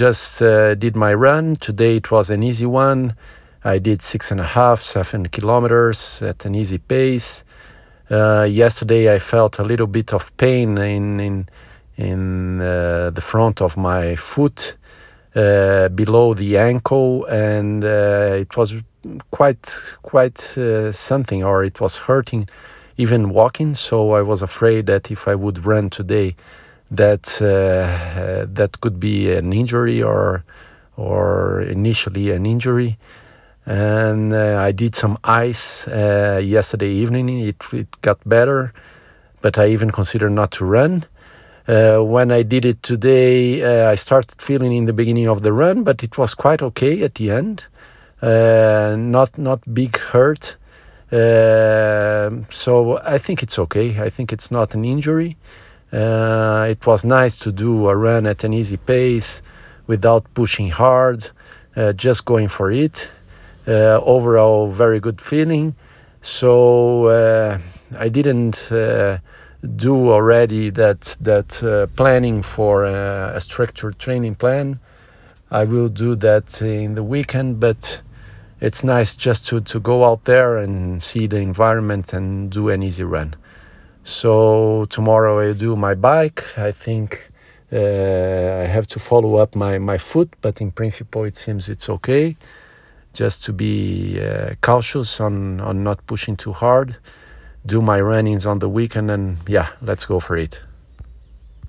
just uh, did my run. Today it was an easy one. I did six and a half, seven kilometers at an easy pace. Uh, yesterday I felt a little bit of pain in in in uh, the front of my foot, uh, below the ankle, and uh, it was quite quite uh, something, or it was hurting, even walking. So I was afraid that if I would run today, that uh, that could be an injury or or initially an injury and uh, I did some ice uh, yesterday evening. It, it got better, but I even considered not to run. Uh, when I did it today, uh, I started feeling in the beginning of the run, but it was quite okay at the end. Uh, not not big hurt. Uh, so I think it's okay. I think it's not an injury. It was nice to do a run at an easy pace without pushing hard, just going for it uh, overall, very good feeling. So uh, I didn't uh, do already that that planning for a structured training plan. I will do that in the weekend, but it's nice just to, to go out there and see the environment and do an easy run. So tomorrow I do my bike. I think uh, I have to follow up my, my foot, but in principle it seems it's okay just to be uh, cautious on, on not pushing too hard, do my runnings on the weekend, and yeah, let's go for it.